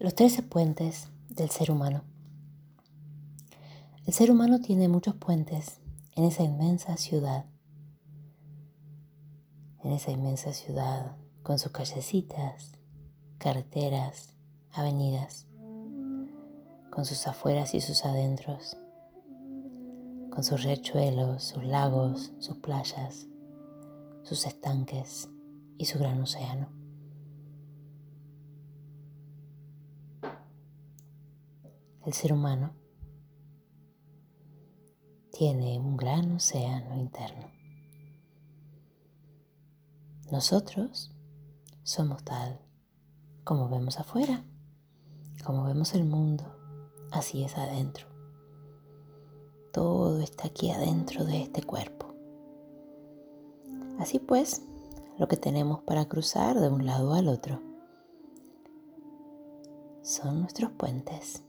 Los trece puentes del ser humano. El ser humano tiene muchos puentes en esa inmensa ciudad. En esa inmensa ciudad con sus callecitas, carreteras, avenidas, con sus afueras y sus adentros, con sus riachuelos, sus lagos, sus playas, sus estanques y su gran océano. El ser humano tiene un gran océano interno. Nosotros somos tal como vemos afuera, como vemos el mundo, así es adentro. Todo está aquí adentro de este cuerpo. Así pues, lo que tenemos para cruzar de un lado al otro son nuestros puentes.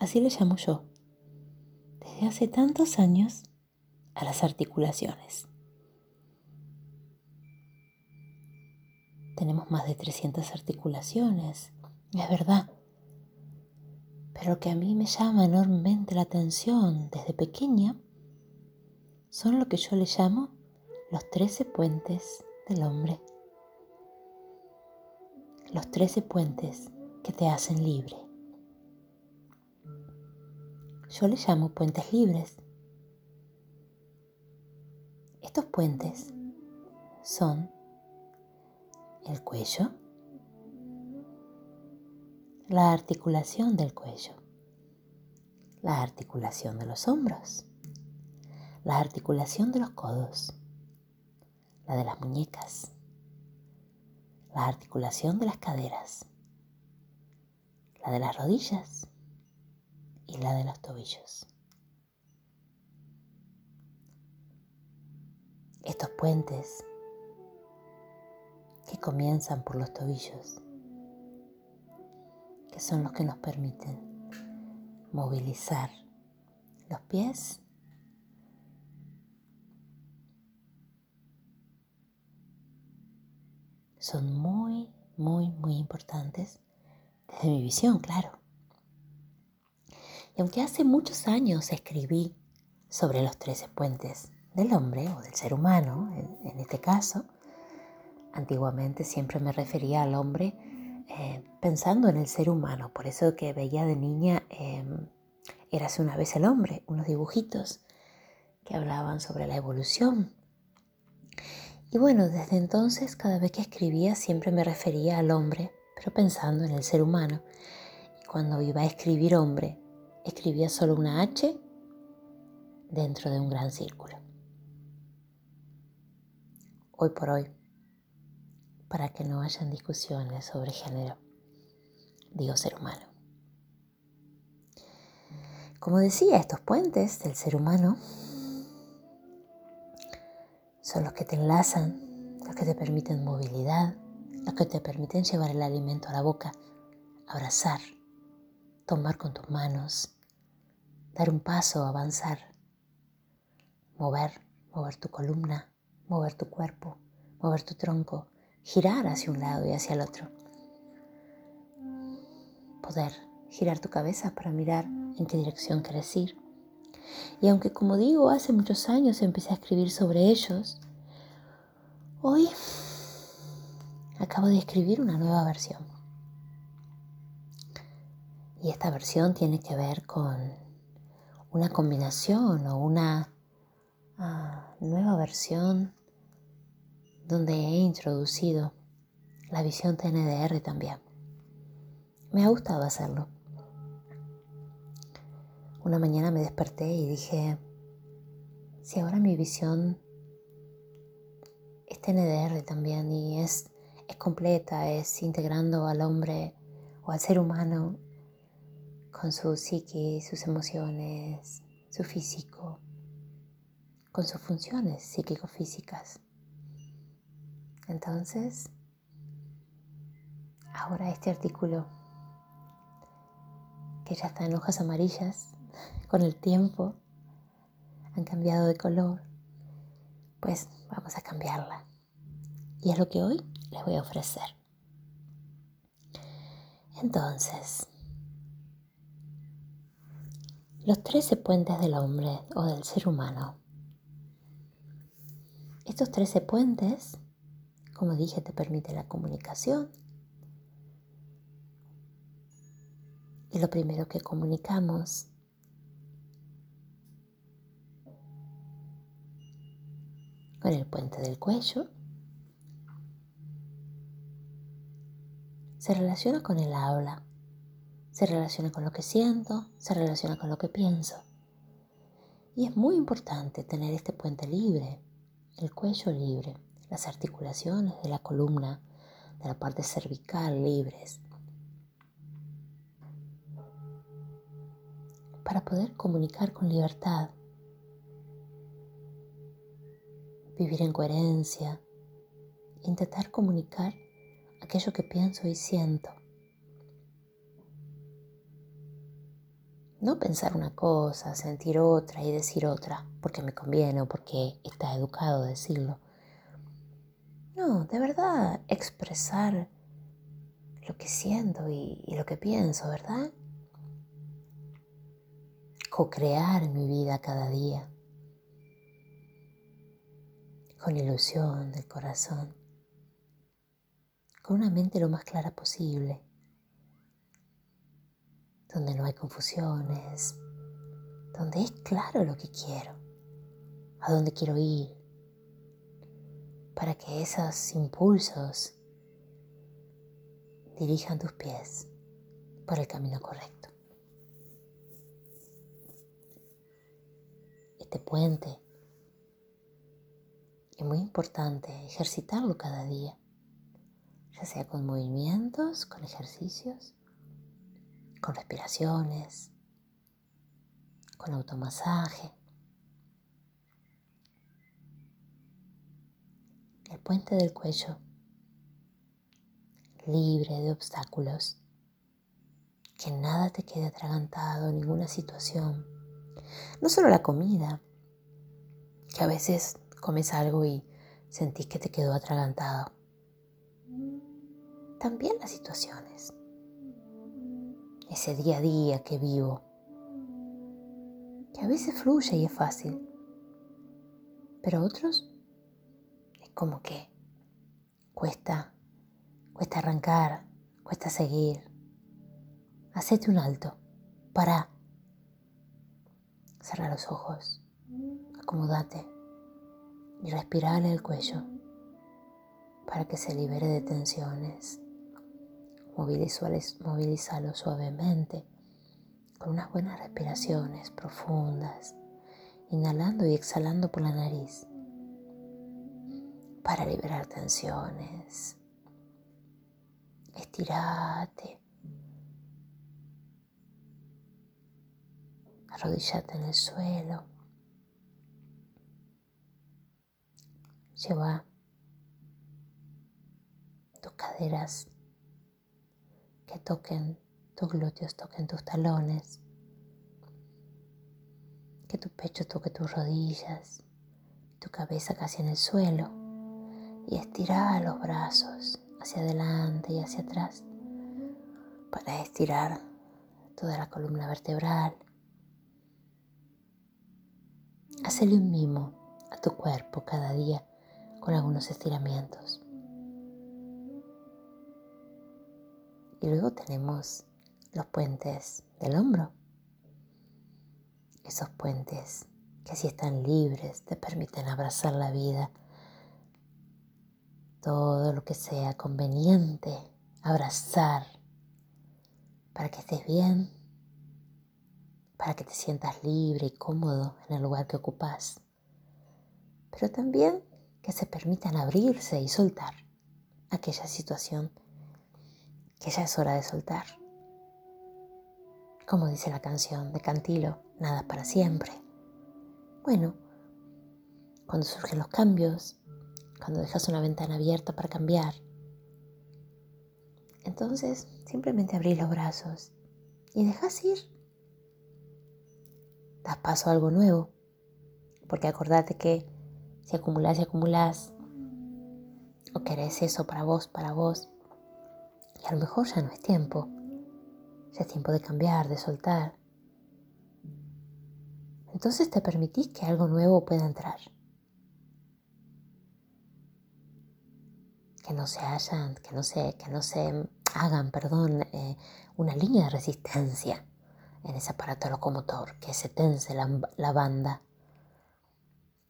Así le llamo yo, desde hace tantos años, a las articulaciones. Tenemos más de 300 articulaciones, es verdad. Pero lo que a mí me llama enormemente la atención desde pequeña son lo que yo le llamo los 13 puentes del hombre. Los 13 puentes que te hacen libre. Yo les llamo puentes libres. Estos puentes son el cuello, la articulación del cuello, la articulación de los hombros, la articulación de los codos, la de las muñecas, la articulación de las caderas, la de las rodillas, y la de los tobillos. Estos puentes que comienzan por los tobillos, que son los que nos permiten movilizar los pies son muy, muy, muy importantes desde mi visión, claro. Aunque hace muchos años escribí sobre los trece puentes del hombre o del ser humano, en, este caso, antiguamente siempre me refería al hombre eh, pensando en el ser humano. Por eso que veía de niña eh, Érase una vez el hombre, unos dibujitos que hablaban sobre la evolución. Y bueno, desde entonces cada vez que escribía siempre me refería al hombre, pero pensando en el ser humano. Y cuando iba a escribir hombre, escribía solo una H dentro de un gran círculo. Hoy por hoy, para que no hayan discusiones sobre género, digo ser humano. Como decía, estos puentes del ser humano son los que te enlazan, los que te permiten movilidad, los que te permiten llevar el alimento a la boca, abrazar, tomar con tus manos, dar un paso, avanzar, mover, mover tu columna, mover tu cuerpo, mover tu tronco, girar hacia un lado y hacia el otro. Poder girar tu cabeza para mirar en qué dirección quieres ir. Y aunque como digo, hace muchos años empecé a escribir sobre ellos, hoy acabo de escribir una nueva versión. Y esta versión tiene que ver con una combinación o una ah, nueva versión donde he introducido la visión TNDR también. Me ha gustado hacerlo. Una mañana me desperté y dije, si ahora mi visión es TNDR también y es, es completa, es integrando al hombre o al ser humano con su psique, sus emociones, su físico, con sus funciones psíquico-físicas. Entonces, ahora este artículo, que ya está en hojas amarillas, con el tiempo, han cambiado de color, pues vamos a cambiarla. Y es lo que hoy les voy a ofrecer. Entonces, los 13 puentes del hombre o del ser humano. Estos 13 puentes, como dije, te permiten la comunicación. Y lo primero que comunicamos con el puente del cuello se relaciona con el habla, se relaciona con lo que siento, se relaciona con lo que pienso. Y es muy importante tener este puente libre, el cuello libre, las articulaciones de la columna, de la parte cervical libres, para poder comunicar con libertad, vivir en coherencia, intentar comunicar aquello que pienso y siento. No pensar una cosa, sentir otra y decir otra, porque me conviene o porque está educado decirlo. No, de verdad, expresar lo que siento y, lo que pienso, ¿verdad? Co-crear mi vida cada día con ilusión del corazón con una mente lo más clara posible, donde no hay confusiones, donde es claro lo que quiero, a dónde quiero ir, para que esos impulsos dirijan tus pies por el camino correcto. Este puente es muy importante ejercitarlo cada día ya sea con movimientos, con ejercicios, con respiraciones, con automasaje. El puente del cuello, libre de obstáculos, que nada te quede atragantado, ninguna situación. No solo la comida, que a veces comes algo y sentís que te quedó atragantado también las situaciones, ese día a día que vivo, que a veces fluye y es fácil, pero otros es como que cuesta, cuesta arrancar, cuesta seguir. Hacete un alto, para, cerra los ojos, acomódate y respirar el cuello para que se libere de tensiones movilízalo suavemente con unas buenas respiraciones profundas, inhalando y exhalando por la nariz para liberar tensiones. Estirate. Arrodillate en el suelo. Lleva tus caderas que toquen tus glúteos, toquen tus talones, que tu pecho toque tus rodillas, tu cabeza casi en el suelo y estirar los brazos hacia adelante y hacia atrás para estirar toda la columna vertebral. Hacele un mimo a tu cuerpo cada día con algunos estiramientos. Y luego tenemos los puentes del hombro. Esos puentes que si están libres te permiten abrazar la vida. Todo lo que sea conveniente, abrazar para que estés bien, para que te sientas libre y cómodo en el lugar que ocupas. Pero también que se permitan abrirse y soltar aquella situación que ya es hora de soltar. Como dice la canción de Cantilo, nada para siempre. Bueno, cuando surgen los cambios, cuando dejas una ventana abierta para cambiar, entonces simplemente abrís los brazos y dejas ir. Das paso a algo nuevo, porque acordate que si acumulás y acumulás, o querés eso para vos, para vos, y a lo mejor ya no es tiempo Ya es tiempo de cambiar, de soltar. Entonces te permitís que algo nuevo pueda entrar. Que no se hayan, que no se, que no se hagan, perdón, eh, una línea de resistencia en ese aparato locomotor, que se tense la, la banda.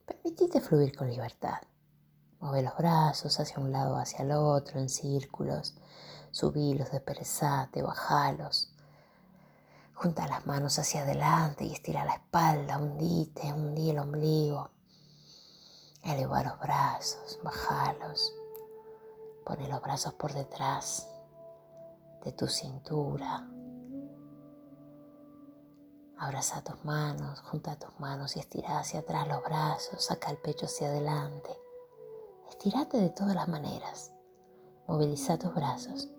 Permitite fluir con libertad. Mueve los brazos hacia un lado, hacia el otro, en círculos. Subilos, desperezate, bajalos. Junta las manos hacia adelante y estira la espalda, hundite, hundí el ombligo. Eleva los brazos, bajalos. Pone los brazos por detrás de tu cintura. Abraza tus manos, junta tus manos y estira hacia atrás los brazos, saca el pecho hacia adelante. Estirate de todas las maneras. Moviliza tus brazos.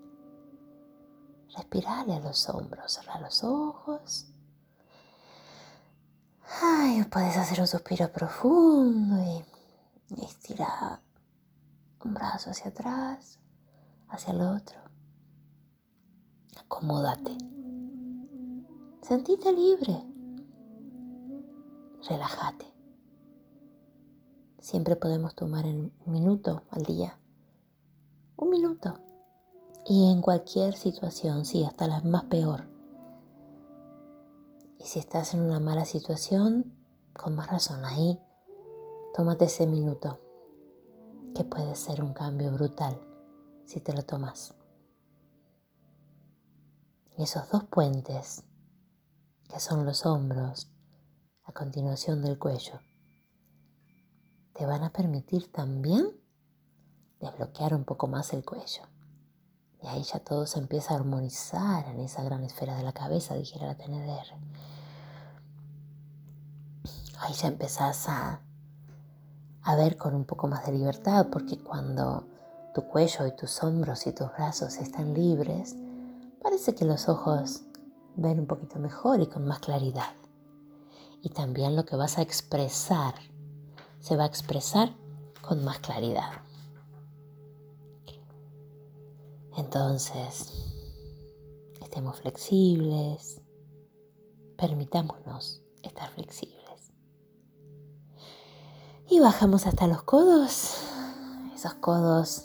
Respirale a los hombros, cerra los ojos. Ay, puedes hacer un suspiro profundo y estirar un brazo hacia atrás, hacia el otro. Acomódate. Sentite libre. Relájate. Siempre podemos tomar un minuto al día. Un minuto. Y en cualquier situación, sí, hasta la más peor. Y si estás en una mala situación, con más razón ahí, tómate ese minuto, que puede ser un cambio brutal si te lo tomas. Y esos dos puentes, que son los hombros, a continuación del cuello, te van a permitir también desbloquear un poco más el cuello. Y ahí ya todo se empieza a armonizar en esa gran esfera de la cabeza, dijera la TNDR. Ahí ya empezás a, a ver con un poco más de libertad, porque cuando tu cuello y tus hombros y tus brazos están libres, parece que los ojos ven un poquito mejor y con más claridad. Y también lo que vas a expresar se va a expresar con más claridad. Entonces, estemos flexibles, permitámonos estar flexibles. Y bajamos hasta los codos, esos codos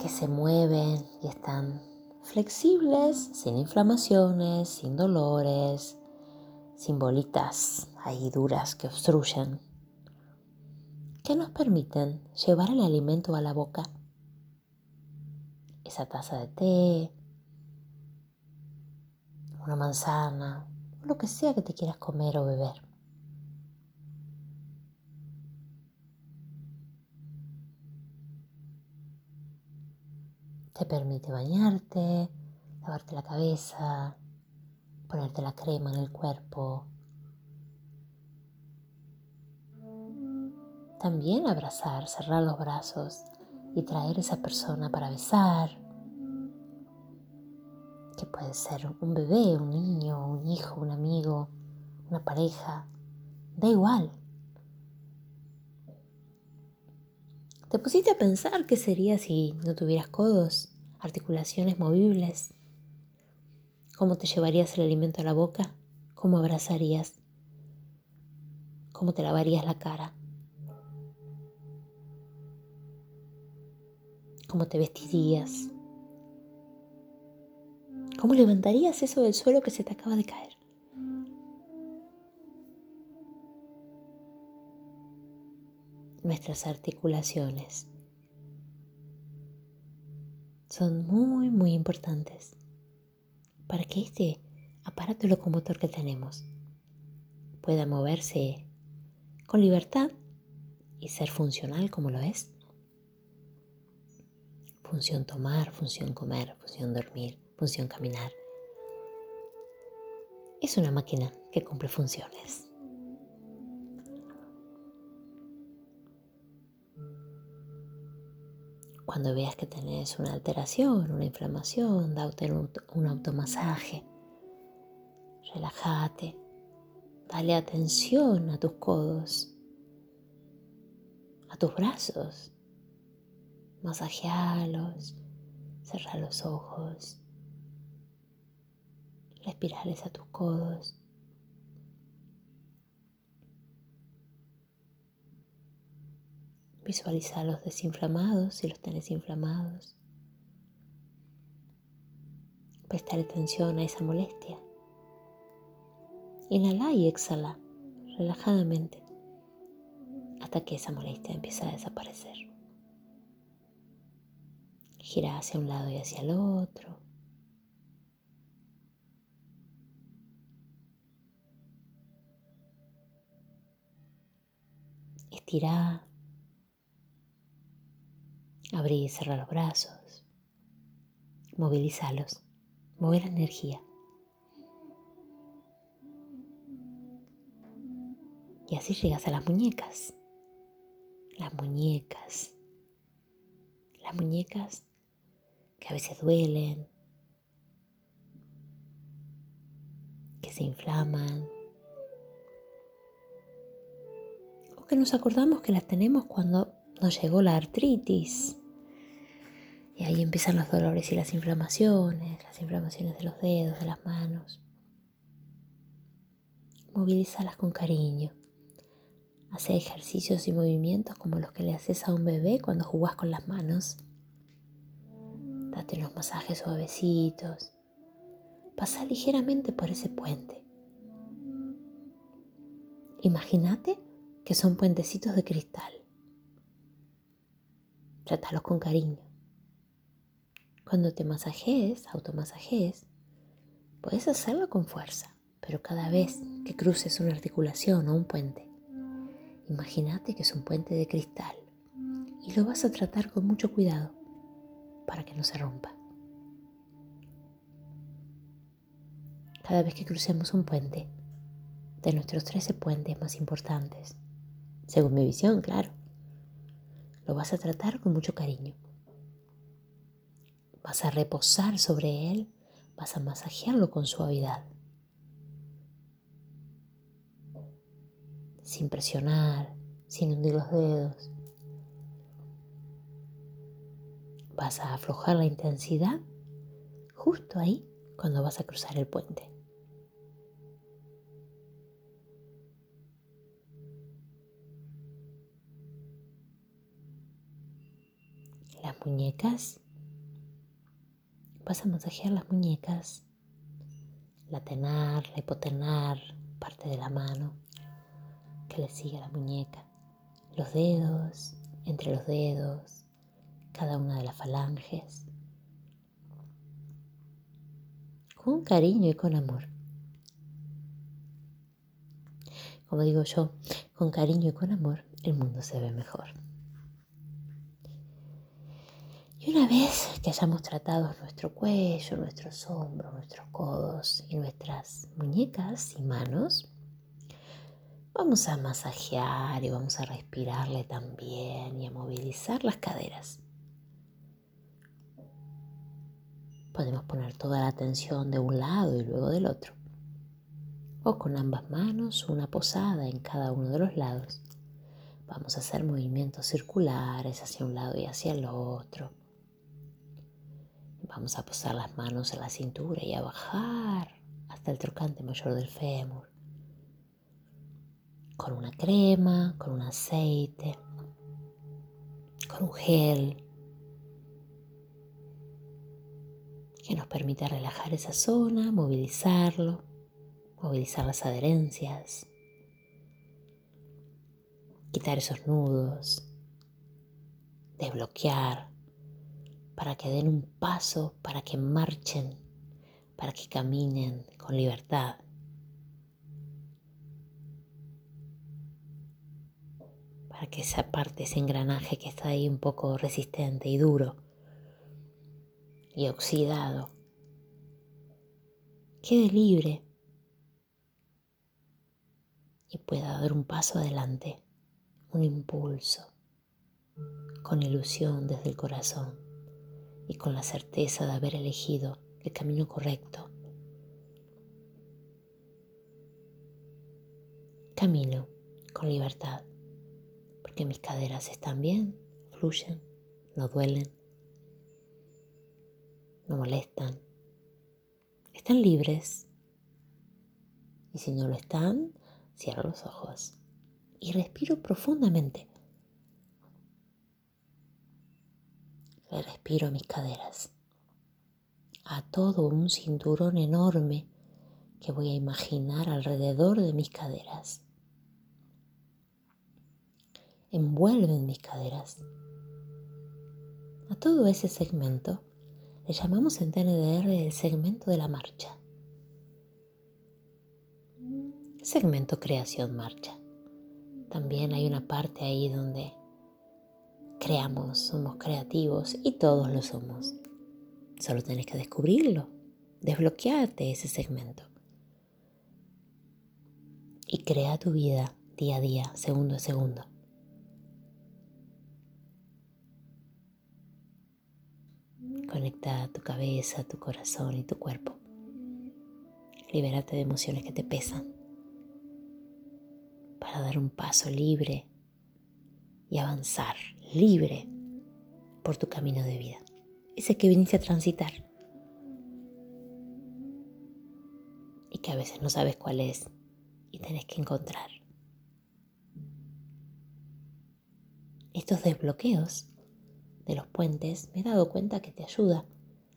que se mueven y están flexibles, sin inflamaciones, sin dolores, sin bolitas ahí duras que obstruyen, que nos permiten llevar el alimento a la boca esa taza de té, una manzana, lo que sea que te quieras comer o beber. Te permite bañarte, lavarte la cabeza, ponerte la crema en el cuerpo. También abrazar, cerrar los brazos y traer esa persona para besar, que puede ser un bebé, un niño, un hijo, un amigo, una pareja, da igual. ¿Te pusiste a pensar qué sería si no tuvieras codos, articulaciones movibles? ¿Cómo te llevarías el alimento a la boca? ¿Cómo abrazarías? ¿Cómo te lavarías la cara? ¿Cómo te vestirías? ¿Cómo levantarías eso del suelo que se te acaba de caer? Nuestras articulaciones son muy, muy importantes para que este aparato locomotor que tenemos pueda moverse con libertad y ser funcional como lo es función tomar, función comer, función dormir, función caminar. Es una máquina que cumple funciones. Cuando veas que tenés una alteración, una inflamación, date un automasaje. Relájate. Dale atención a tus codos, a tus brazos, masajealos, cerrar los ojos. espirales a tus codos. Visualiza los desinflamados si los tenés inflamados. Prestar atención a esa molestia. Inhala y exhala relajadamente hasta que esa molestia empiece a desaparecer. Gira hacia un lado y hacia el otro. Estira. Abrir y cerrar los brazos. Movilízalos. Mover la energía. Y así llegas a las muñecas. Las muñecas. Las muñecas que a veces duelen, que se inflaman, o que nos acordamos que las tenemos cuando nos llegó la artritis. Y ahí empiezan los dolores y las inflamaciones, las inflamaciones de los dedos, de las manos. Movilízalas con cariño. Hace ejercicios y movimientos como los que le haces a un bebé cuando jugás con las manos. Date unos masajes suavecitos. Pasa ligeramente por ese puente. Imagínate que son puentecitos de cristal. Trátalos con cariño. Cuando te masajees, automasajees, puedes hacerlo con fuerza, pero cada vez que cruces una articulación o un puente, imagínate que es un puente de cristal y lo vas a tratar con mucho cuidado para que no se rompa. Cada vez que crucemos un puente, de nuestros 13 puentes más importantes, según mi visión, claro, lo vas a tratar con mucho cariño vas a reposar sobre él, vas a masajearlo con suavidad, sin presionar, sin hundir los dedos. Vas a aflojar la intensidad justo ahí cuando vas a cruzar el puente. Las muñecas vas a masajear las muñecas, la tenar, la hipotenar, parte de la mano que le sigue a la muñeca, los dedos, entre los dedos, cada una de las falanges, con cariño y con amor. Como digo yo, con cariño y con amor el mundo se ve mejor. Y una vez que hayamos tratado nuestro cuello, nuestros hombros, nuestros codos y nuestras muñecas y manos, vamos a masajear y vamos a respirarle también y a movilizar las caderas. Podemos poner toda la atención de un lado y luego del otro. O con ambas manos, una posada en cada uno de los lados. Vamos a hacer movimientos circulares hacia un lado y hacia el otro Vamos a posar las manos en la cintura y a bajar hasta el trocante mayor del fémur. Con una crema, con un aceite, con un gel que nos permita relajar esa zona, movilizarlo, movilizar las adherencias, quitar esos nudos, desbloquear para que den un paso, para que marchen, para que caminen con libertad. Para que esa parte, ese engranaje que está ahí un poco resistente y duro y oxidado, quede libre y pueda dar un paso adelante, un impulso, con ilusión desde el corazón y con la certeza de haber elegido el camino correcto. Camino con libertad, porque mis caderas están bien, fluyen, no duelen, no molestan, están libres Y si no lo están, cierro los ojos y respiro profundamente. Respiro mis caderas, a todo un cinturón enorme que voy a imaginar alrededor de mis caderas. Envuelven mis caderas. A todo ese segmento le llamamos en TNDR el segmento de la marcha. Segmento creación marcha. También hay una parte ahí donde creamos, somos creativos y todos lo somos. Solo tenés que descubrirlo, desbloquearte ese segmento. Y crea tu vida día a día, segundo a segundo. Conecta tu cabeza, tu corazón y tu cuerpo. Libérate de emociones que te pesan para dar un paso libre y avanzar libre por tu camino de vida. Ese que viniste a transitar y que a veces no sabes cuál es y tenés que encontrar. Estos desbloqueos de los puentes me he dado cuenta que te ayuda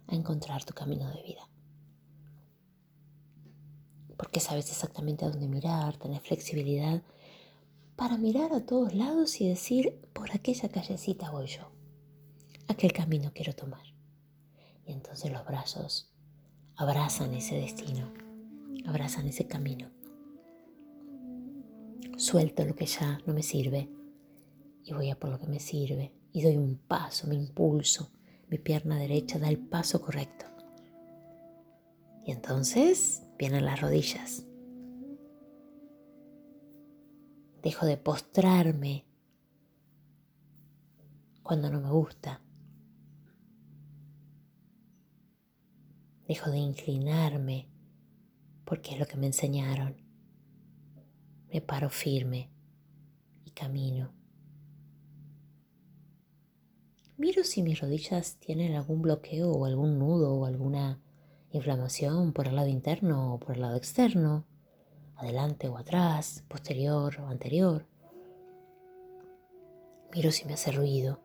a encontrar tu camino de vida. Porque sabes exactamente a dónde mirar, tenés flexibilidad para mirar a todos lados y decir, por aquella callecita voy yo, aquel camino quiero tomar. Y entonces los brazos abrazan ese destino, abrazan ese camino. Suelto lo que ya no me sirve y voy a por lo que me sirve y doy un paso, me impulso, mi pierna derecha da el paso correcto. Y entonces vienen las rodillas Dejo de postrarme cuando no me gusta. Dejo de inclinarme porque es lo que me enseñaron. Me paro firme y camino. Miro si mis rodillas tienen algún bloqueo o algún nudo o alguna inflamación por el lado interno o por el lado externo adelante o atrás, posterior o anterior. Miro si me hace ruido.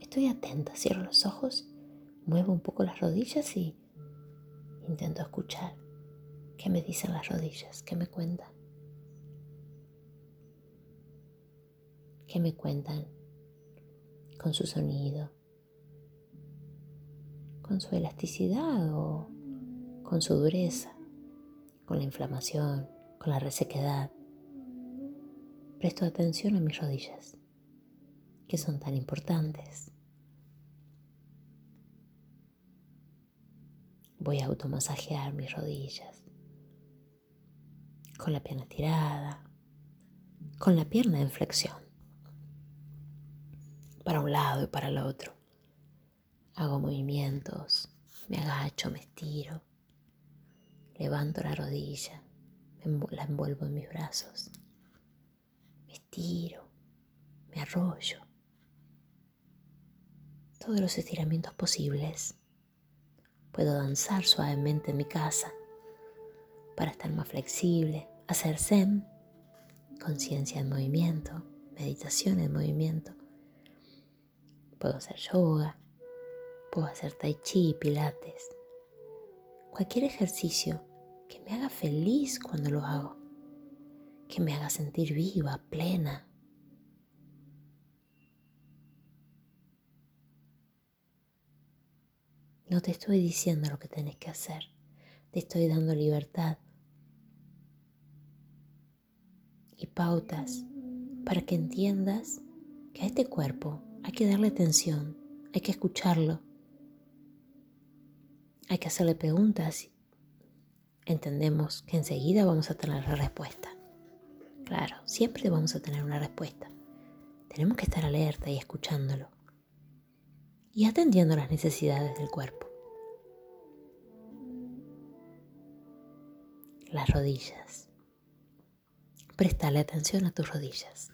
Estoy atenta, cierro los ojos, muevo un poco las rodillas y intento escuchar qué me dicen las rodillas, qué me cuentan. ¿Qué me cuentan con su sonido? ¿Con su elasticidad o con su dureza? con la inflamación, con la resequedad. Presto atención a mis rodillas, que son tan importantes. Voy a automasajear mis rodillas, con la pierna tirada, con la pierna en flexión, para un lado y para el otro. Hago movimientos, me agacho, me estiro Levanto la rodilla, la envuelvo en mis brazos, me estiro, me arrollo. Todos los estiramientos posibles. Puedo danzar suavemente en mi casa para estar más flexible, hacer zen, conciencia en movimiento, meditación en movimiento. Puedo hacer yoga, puedo hacer tai chi, pilates, cualquier ejercicio que me haga feliz cuando lo hago, que me haga sentir viva, plena. No te estoy diciendo lo que tenés que hacer, te estoy dando libertad y pautas para que entiendas que a este cuerpo hay que darle atención, hay que escucharlo, hay que hacerle preguntas entendemos que enseguida vamos a tener la respuesta. Claro, siempre vamos a tener una respuesta. Tenemos que estar alerta y escuchándolo. Y atendiendo las necesidades del cuerpo. Las rodillas. Prestale atención a tus rodillas.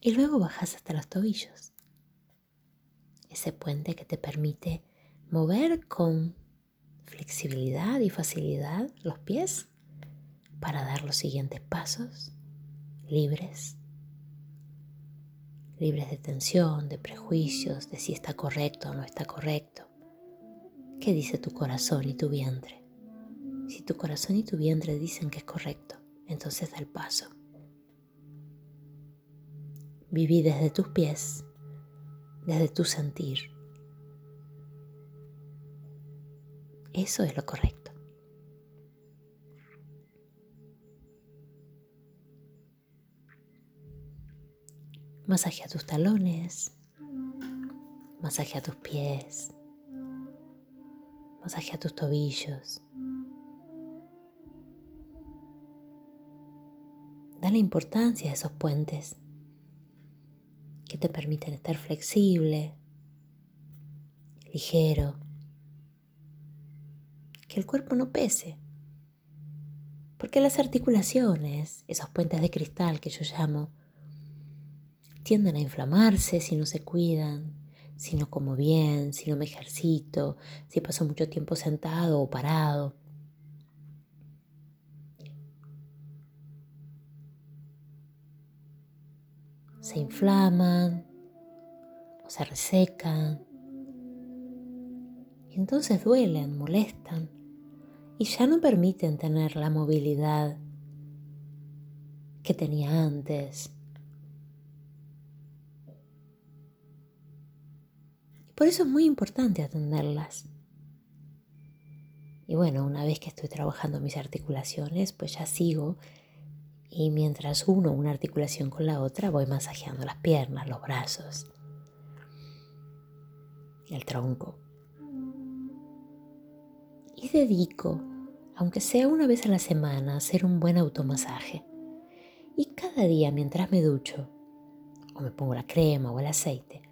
Y luego bajas hasta los tobillos ese puente que te permite mover con flexibilidad y facilidad los pies para dar los siguientes pasos libres, libres de tensión, de prejuicios, de si está correcto o no está correcto. ¿Qué dice tu corazón y tu vientre? Si tu corazón y tu vientre dicen que es correcto, entonces da el paso. Viví desde tus pies, desde tu sentir. Eso es lo correcto. Masajea tus talones, masajea tus pies, masajea tus tobillos. Dale importancia a esos puentes que te permiten estar flexible, ligero, que el cuerpo no pese. Porque las articulaciones, esos puentes de cristal que yo llamo, tienden a inflamarse si no se cuidan, si no como bien, si no me ejercito, si paso mucho tiempo sentado o parado. Se inflaman o se resecan y entonces duelen, molestan y ya no permiten tener la movilidad que tenía antes Por eso es muy importante atenderlas. Y bueno, una vez que estoy trabajando mis articulaciones, pues ya sigo y mientras uno una articulación con la otra, voy masajeando las piernas, los brazos, el tronco. Y dedico, aunque sea una vez a la semana, a hacer un buen automasaje. Y cada día mientras me ducho, o me pongo la crema o el aceite,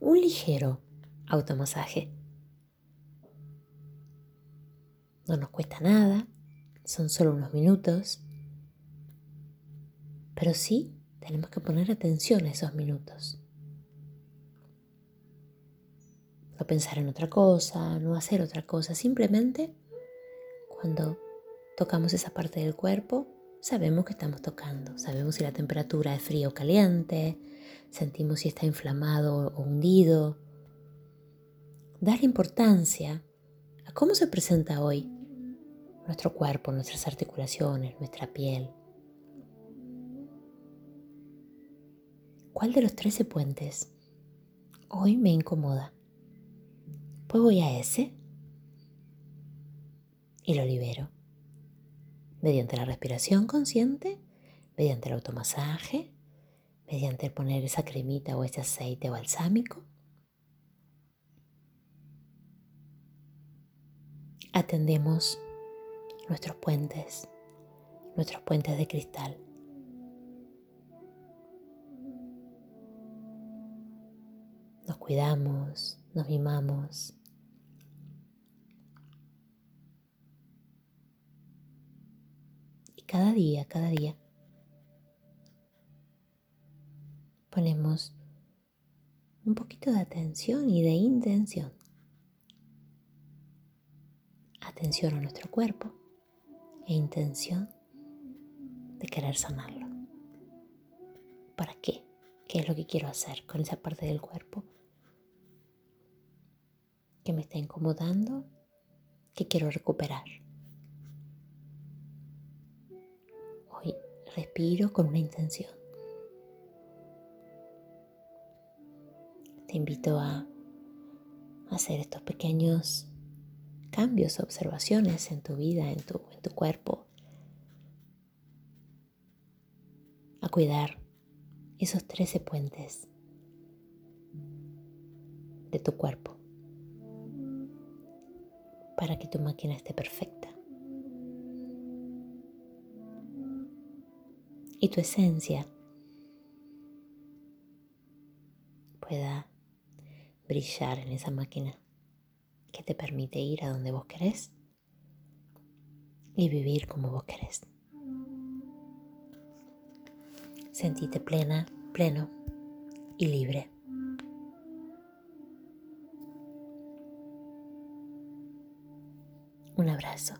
un ligero automasaje. No nos cuesta nada, son solo unos minutos, pero sí tenemos que poner atención a esos minutos. No pensar en otra cosa, no hacer otra cosa, simplemente cuando tocamos esa parte del cuerpo, sabemos que estamos tocando, sabemos si la temperatura es fría o caliente, sentimos si está inflamado o hundido. Dar importancia a cómo se presenta hoy nuestro cuerpo, nuestras articulaciones, nuestra piel. ¿Cuál de los 13 puentes hoy me incomoda? Pues voy a ese y lo libero. Mediante la respiración consciente, mediante el automasaje, mediante poner esa cremita o ese aceite balsámico. Atendemos nuestros puentes, nuestros puentes de cristal. Nos cuidamos, nos mimamos. Y cada día, cada día ponemos un poquito de atención y de intención. Atención a nuestro cuerpo e intención de querer sanarlo. ¿Para qué? ¿Qué es lo que quiero hacer con esa parte del cuerpo que me está incomodando, que quiero recuperar? Hoy respiro con una intención. te invito a hacer estos pequeños cambios, observaciones en tu vida, en tu, en tu cuerpo, a cuidar esos 13 puentes de tu cuerpo para que tu máquina esté perfecta. Y tu esencia pueda brillar en esa máquina que te permite ir a donde vos querés y vivir como vos querés. Sentite plena, pleno y libre. Un abrazo.